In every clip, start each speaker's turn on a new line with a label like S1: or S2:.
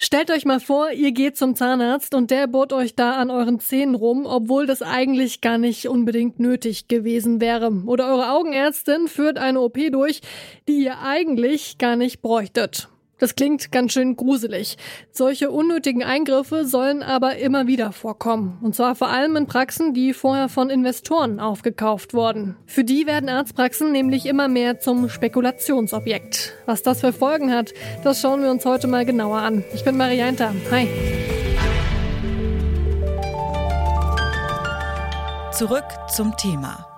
S1: Stellt euch mal vor, ihr geht zum Zahnarzt und der bohrt euch da an euren Zähnen rum, obwohl das eigentlich gar nicht unbedingt nötig gewesen wäre. Oder eure Augenärztin führt eine OP durch, die ihr eigentlich gar nicht bräuchtet. Das klingt ganz schön gruselig. Solche unnötigen Eingriffe sollen aber immer wieder vorkommen. Und zwar vor allem in Praxen, die vorher von Investoren aufgekauft wurden. Für die werden Arztpraxen nämlich immer mehr zum Spekulationsobjekt. Was das für Folgen hat, das schauen wir uns heute mal genauer an. Ich bin Marianta. Hi.
S2: Zurück zum Thema.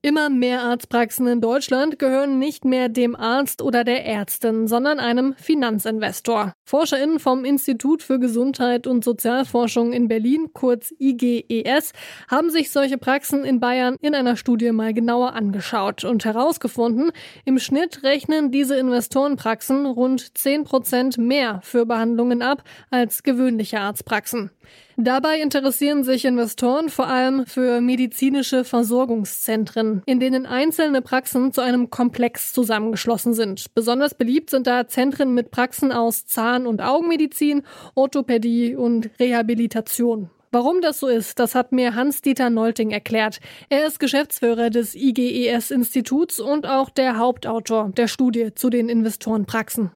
S1: Immer mehr Arztpraxen in Deutschland gehören nicht mehr dem Arzt oder der Ärztin, sondern einem Finanzinvestor. ForscherInnen vom Institut für Gesundheit und Sozialforschung in Berlin, kurz IGES, haben sich solche Praxen in Bayern in einer Studie mal genauer angeschaut und herausgefunden, im Schnitt rechnen diese Investorenpraxen rund 10 Prozent mehr für Behandlungen ab als gewöhnliche Arztpraxen. Dabei interessieren sich Investoren vor allem für medizinische Versorgungszentren, in denen einzelne Praxen zu einem Komplex zusammengeschlossen sind. Besonders beliebt sind da Zentren mit Praxen aus Zahn- und Augenmedizin, Orthopädie und Rehabilitation. Warum das so ist, das hat mir Hans-Dieter Nolting erklärt. Er ist Geschäftsführer des IGES-Instituts und auch der Hauptautor der Studie zu den Investorenpraxen.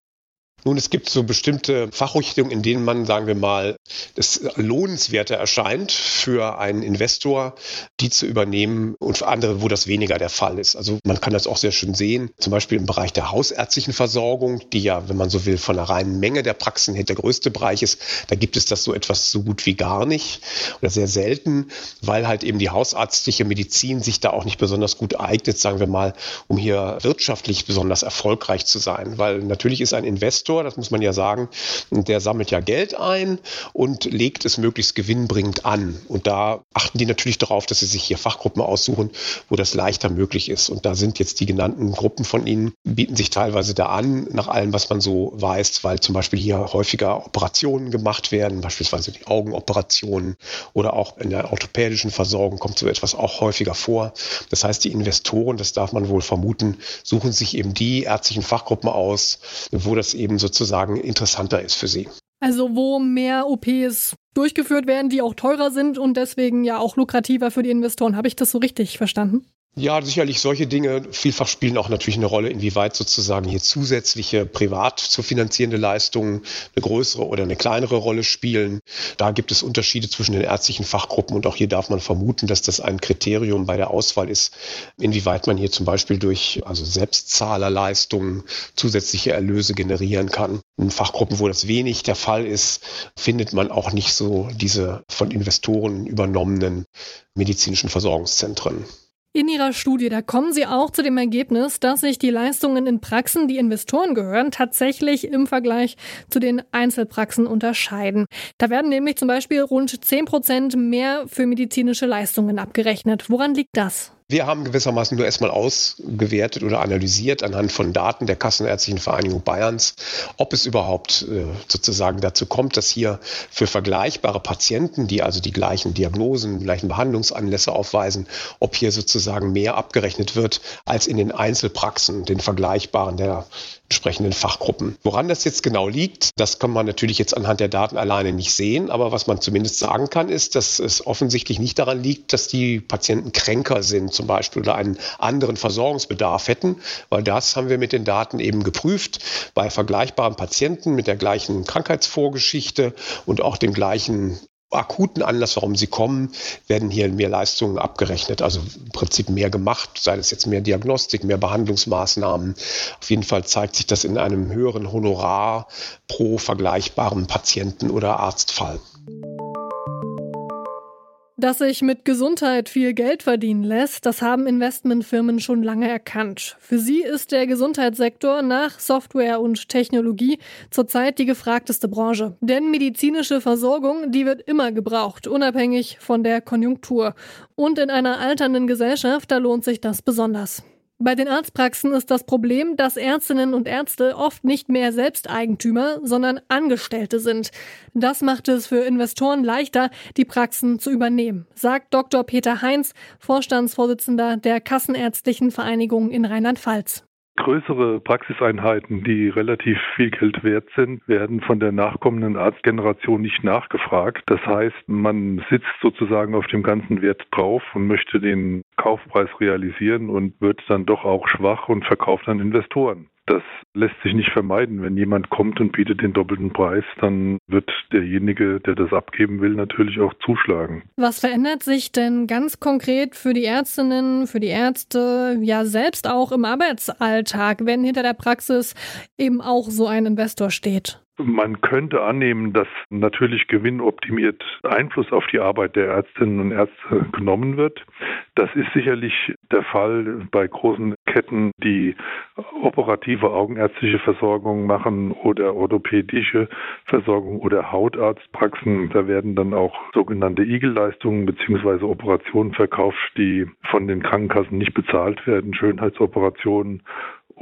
S3: Nun, es gibt so bestimmte Fachrichtungen, in denen man, sagen wir mal, das lohnenswerter erscheint für einen Investor, die zu übernehmen und für andere, wo das weniger der Fall ist. Also man kann das auch sehr schön sehen, zum Beispiel im Bereich der hausärztlichen Versorgung, die ja, wenn man so will, von der reinen Menge der Praxen her der größte Bereich ist. Da gibt es das so etwas so gut wie gar nicht oder sehr selten, weil halt eben die hausärztliche Medizin sich da auch nicht besonders gut eignet, sagen wir mal, um hier wirtschaftlich besonders erfolgreich zu sein. Weil natürlich ist ein Investor Investor, das muss man ja sagen, der sammelt ja Geld ein und legt es möglichst gewinnbringend an. Und da achten die natürlich darauf, dass sie sich hier Fachgruppen aussuchen, wo das leichter möglich ist. Und da sind jetzt die genannten Gruppen von ihnen, bieten sich teilweise da an, nach allem, was man so weiß, weil zum Beispiel hier häufiger Operationen gemacht werden, beispielsweise die Augenoperationen oder auch in der orthopädischen Versorgung kommt so etwas auch häufiger vor. Das heißt, die Investoren, das darf man wohl vermuten, suchen sich eben die ärztlichen Fachgruppen aus, wo das eben sozusagen interessanter ist für sie.
S1: Also wo mehr OPs durchgeführt werden, die auch teurer sind und deswegen ja auch lukrativer für die Investoren. Habe ich das so richtig verstanden?
S3: Ja, sicherlich solche Dinge. Vielfach spielen auch natürlich eine Rolle, inwieweit sozusagen hier zusätzliche privat zu finanzierende Leistungen eine größere oder eine kleinere Rolle spielen. Da gibt es Unterschiede zwischen den ärztlichen Fachgruppen und auch hier darf man vermuten, dass das ein Kriterium bei der Auswahl ist, inwieweit man hier zum Beispiel durch also Selbstzahlerleistungen zusätzliche Erlöse generieren kann. In Fachgruppen, wo das wenig der Fall ist, findet man auch nicht so diese von Investoren übernommenen medizinischen Versorgungszentren.
S1: In Ihrer Studie, da kommen Sie auch zu dem Ergebnis, dass sich die Leistungen in Praxen, die Investoren gehören, tatsächlich im Vergleich zu den Einzelpraxen unterscheiden. Da werden nämlich zum Beispiel rund 10 Prozent mehr für medizinische Leistungen abgerechnet. Woran liegt das?
S3: Wir haben gewissermaßen nur erstmal ausgewertet oder analysiert anhand von Daten der Kassenärztlichen Vereinigung Bayerns, ob es überhaupt äh, sozusagen dazu kommt, dass hier für vergleichbare Patienten, die also die gleichen Diagnosen, die gleichen Behandlungsanlässe aufweisen, ob hier sozusagen mehr abgerechnet wird als in den Einzelpraxen, den vergleichbaren der entsprechenden Fachgruppen. Woran das jetzt genau liegt, das kann man natürlich jetzt anhand der Daten alleine nicht sehen, aber was man zumindest sagen kann, ist, dass es offensichtlich nicht daran liegt, dass die Patienten kränker sind zum Beispiel oder einen anderen Versorgungsbedarf hätten, weil das haben wir mit den Daten eben geprüft. Bei vergleichbaren Patienten mit der gleichen Krankheitsvorgeschichte und auch dem gleichen akuten Anlass, warum sie kommen, werden hier mehr Leistungen abgerechnet. Also im Prinzip mehr gemacht, sei es jetzt mehr Diagnostik, mehr Behandlungsmaßnahmen. Auf jeden Fall zeigt sich das in einem höheren Honorar pro vergleichbaren Patienten oder Arztfall.
S1: Dass sich mit Gesundheit viel Geld verdienen lässt, das haben Investmentfirmen schon lange erkannt. Für sie ist der Gesundheitssektor nach Software und Technologie zurzeit die gefragteste Branche. Denn medizinische Versorgung, die wird immer gebraucht, unabhängig von der Konjunktur. Und in einer alternden Gesellschaft, da lohnt sich das besonders. Bei den Arztpraxen ist das Problem, dass Ärztinnen und Ärzte oft nicht mehr Selbsteigentümer, sondern Angestellte sind. Das macht es für Investoren leichter, die Praxen zu übernehmen, sagt Dr. Peter Heinz, Vorstandsvorsitzender der Kassenärztlichen Vereinigung in Rheinland-Pfalz.
S4: Größere Praxiseinheiten, die relativ viel Geld wert sind, werden von der nachkommenden Arztgeneration nicht nachgefragt. Das heißt, man sitzt sozusagen auf dem ganzen Wert drauf und möchte den Kaufpreis realisieren und wird dann doch auch schwach und verkauft an Investoren. Das lässt sich nicht vermeiden. Wenn jemand kommt und bietet den doppelten Preis, dann wird derjenige, der das abgeben will, natürlich auch zuschlagen.
S1: Was verändert sich denn ganz konkret für die Ärztinnen, für die Ärzte, ja selbst auch im Arbeitsalltag, wenn hinter der Praxis eben auch so ein Investor steht?
S4: Man könnte annehmen, dass natürlich gewinnoptimiert Einfluss auf die Arbeit der Ärztinnen und Ärzte genommen wird. Das ist sicherlich der Fall bei großen Ketten, die operative augenärztliche Versorgung machen oder orthopädische Versorgung oder Hautarztpraxen. Da werden dann auch sogenannte Igelleistungen bzw. Operationen verkauft, die von den Krankenkassen nicht bezahlt werden, Schönheitsoperationen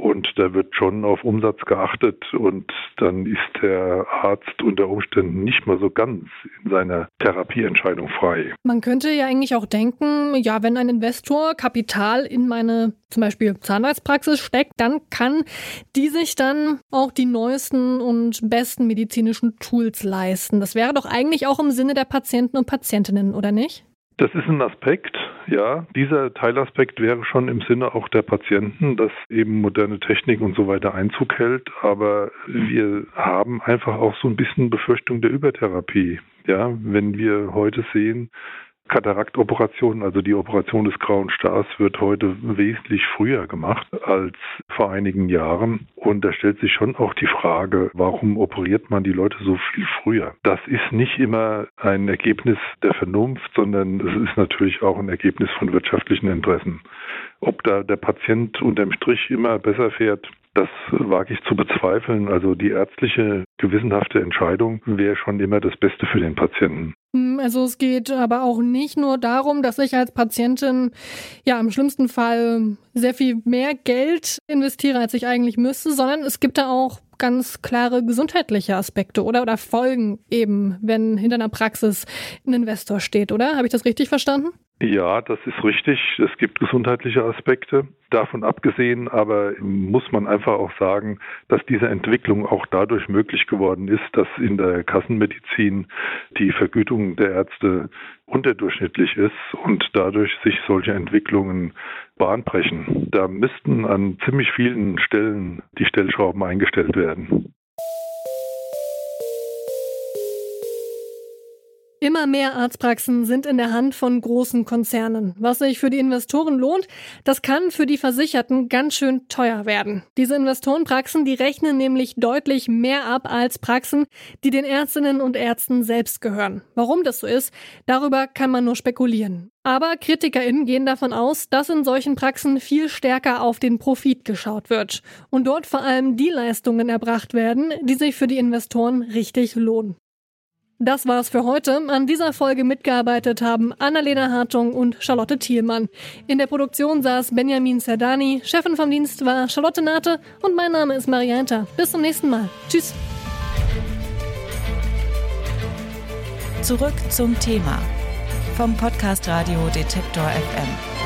S4: und da wird schon auf Umsatz geachtet und dann ist der Arzt unter Umständen nicht mal so ganz in seiner Therapieentscheidung frei.
S1: Man könnte ja eigentlich auch denken, ja, wenn ein Investor Kapital in meine zum Beispiel Zahnarztpraxis steckt, dann kann die sich dann auch die neuesten und besten medizinischen Tools leisten. Das wäre doch eigentlich auch im Sinne der Patienten und Patientinnen, oder nicht?
S4: Das ist ein Aspekt, ja. Dieser Teilaspekt wäre schon im Sinne auch der Patienten, dass eben moderne Technik und so weiter Einzug hält. Aber wir haben einfach auch so ein bisschen Befürchtung der Übertherapie. Ja, wenn wir heute sehen, Kataraktoperation, also die Operation des grauen Stars, wird heute wesentlich früher gemacht als vor einigen Jahren. Und da stellt sich schon auch die Frage, warum operiert man die Leute so viel früher? Das ist nicht immer ein Ergebnis der Vernunft, sondern es ist natürlich auch ein Ergebnis von wirtschaftlichen Interessen. Ob da der Patient unterm Strich immer besser fährt, das wage ich zu bezweifeln. Also die ärztliche gewissenhafte Entscheidung wäre schon immer das Beste für den Patienten.
S1: Hm, also es geht aber auch nicht nur darum, dass ich als Patientin ja im schlimmsten Fall sehr viel mehr Geld investiere, als ich eigentlich müsste, sondern es gibt da auch ganz klare gesundheitliche Aspekte oder oder Folgen eben, wenn hinter einer Praxis ein Investor steht, oder? Habe ich das richtig verstanden?
S4: Ja, das ist richtig. Es gibt gesundheitliche Aspekte. Davon abgesehen aber muss man einfach auch sagen, dass diese Entwicklung auch dadurch möglich geworden ist, dass in der Kassenmedizin die Vergütung der Ärzte unterdurchschnittlich ist und dadurch sich solche Entwicklungen bahnbrechen. Da müssten an ziemlich vielen Stellen die Stellschrauben eingestellt werden.
S1: Immer mehr Arztpraxen sind in der Hand von großen Konzernen. Was sich für die Investoren lohnt, das kann für die Versicherten ganz schön teuer werden. Diese Investorenpraxen, die rechnen nämlich deutlich mehr ab als Praxen, die den Ärztinnen und Ärzten selbst gehören. Warum das so ist, darüber kann man nur spekulieren. Aber KritikerInnen gehen davon aus, dass in solchen Praxen viel stärker auf den Profit geschaut wird und dort vor allem die Leistungen erbracht werden, die sich für die Investoren richtig lohnen. Das war's für heute. An dieser Folge mitgearbeitet haben Annalena Hartung und Charlotte Thielmann. In der Produktion saß Benjamin Serdani, Chefin vom Dienst war Charlotte Nate und mein Name ist Marianta. Bis zum nächsten Mal. Tschüss.
S2: Zurück zum Thema vom Podcast Radio Detektor FM.